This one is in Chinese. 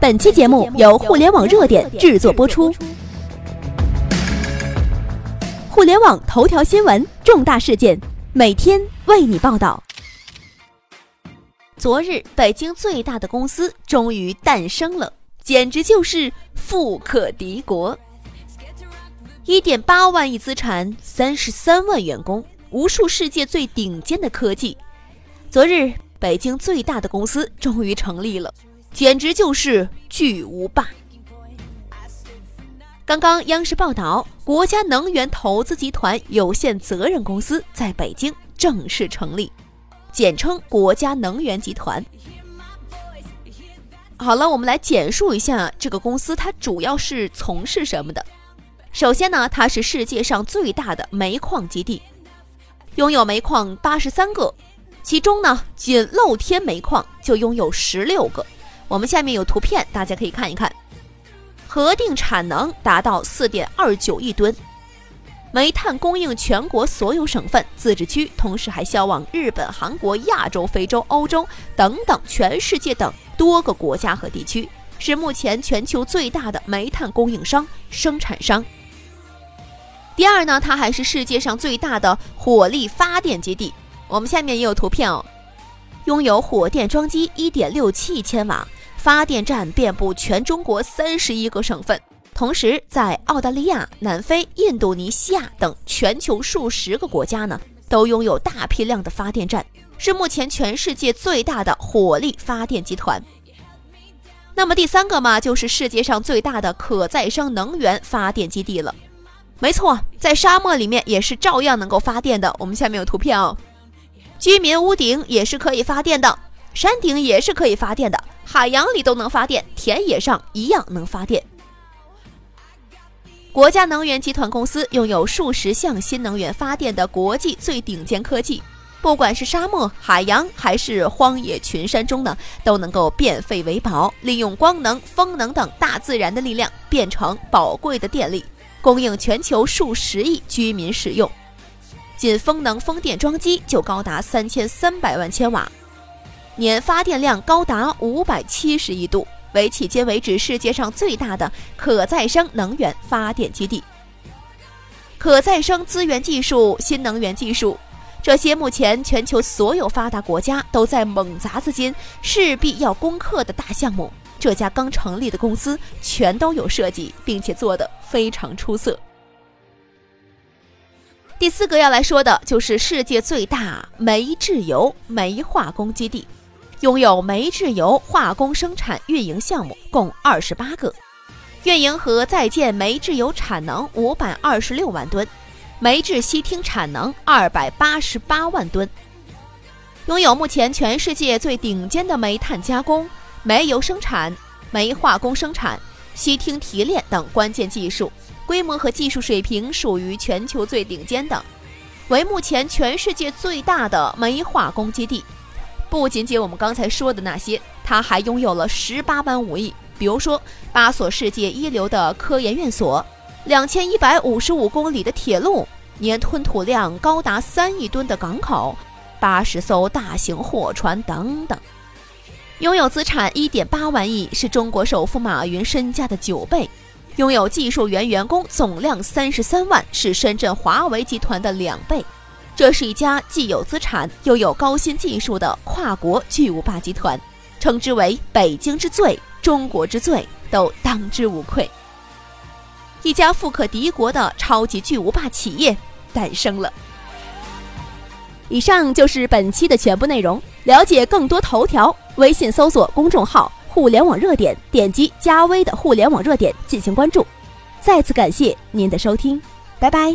本期节目由互联网热点制作播出。互联网头条新闻，重大事件，每天为你报道。昨日，北京最大的公司终于诞生了，简直就是富可敌国。一点八万亿资产，三十三万员工，无数世界最顶尖的科技。昨日，北京最大的公司终于成立了。简直就是巨无霸！刚刚央视报道，国家能源投资集团有限责任公司在北京正式成立，简称国家能源集团。好了，我们来简述一下这个公司，它主要是从事什么的。首先呢，它是世界上最大的煤矿基地，拥有煤矿八十三个，其中呢，仅露天煤矿就拥有十六个。我们下面有图片，大家可以看一看。核定产能达到四点二九亿吨，煤炭供应全国所有省份、自治区，同时还销往日本、韩国、亚洲、非洲、欧洲等等全世界等多个国家和地区，是目前全球最大的煤炭供应商、生产商。第二呢，它还是世界上最大的火力发电基地。我们下面也有图片哦，拥有火电装机一点六七亿千瓦。发电站遍布全中国三十一个省份，同时在澳大利亚、南非、印度尼西亚等全球数十个国家呢，都拥有大批量的发电站，是目前全世界最大的火力发电集团。那么第三个嘛，就是世界上最大的可再生能源发电基地了。没错，在沙漠里面也是照样能够发电的。我们下面有图片哦，居民屋顶也是可以发电的，山顶也是可以发电的。海洋里都能发电，田野上一样能发电。国家能源集团公司拥有数十项新能源发电的国际最顶尖科技，不管是沙漠、海洋还是荒野群山中呢，都能够变废为宝，利用光能、风能等大自然的力量，变成宝贵的电力，供应全球数十亿居民使用。仅风能风电装机就高达三千三百万千瓦。年发电量高达五百七十亿度，为迄今为止世界上最大的可再生能源发电基地。可再生资源技术、新能源技术，这些目前全球所有发达国家都在猛砸资金，势必要攻克的大项目，这家刚成立的公司全都有设计，并且做得非常出色。第四个要来说的就是世界最大煤制油煤化工基地。拥有煤制油化工生产运营项目共二十八个，运营和在建煤制油产能五百二十六万吨，煤制烯烃产能二百八十八万吨，拥有目前全世界最顶尖的煤炭加工、煤油生产、煤化工生产、烯烃提炼等关键技术，规模和技术水平属于全球最顶尖的，为目前全世界最大的煤化工基地。不仅仅我们刚才说的那些，他还拥有了十八般武艺，比如说八所世界一流的科研院所，两千一百五十五公里的铁路，年吞吐量高达三亿吨的港口，八十艘大型货船等等，拥有资产一点八万亿，是中国首富马云身价的九倍，拥有技术员员工总量三十三万，是深圳华为集团的两倍。这是一家既有资产又有高新技术的跨国巨无霸集团，称之为“北京之最”“中国之最”都当之无愧。一家富可敌国的超级巨无霸企业诞生了。以上就是本期的全部内容。了解更多头条，微信搜索公众号“互联网热点”，点击加微的“互联网热点”进行关注。再次感谢您的收听，拜拜。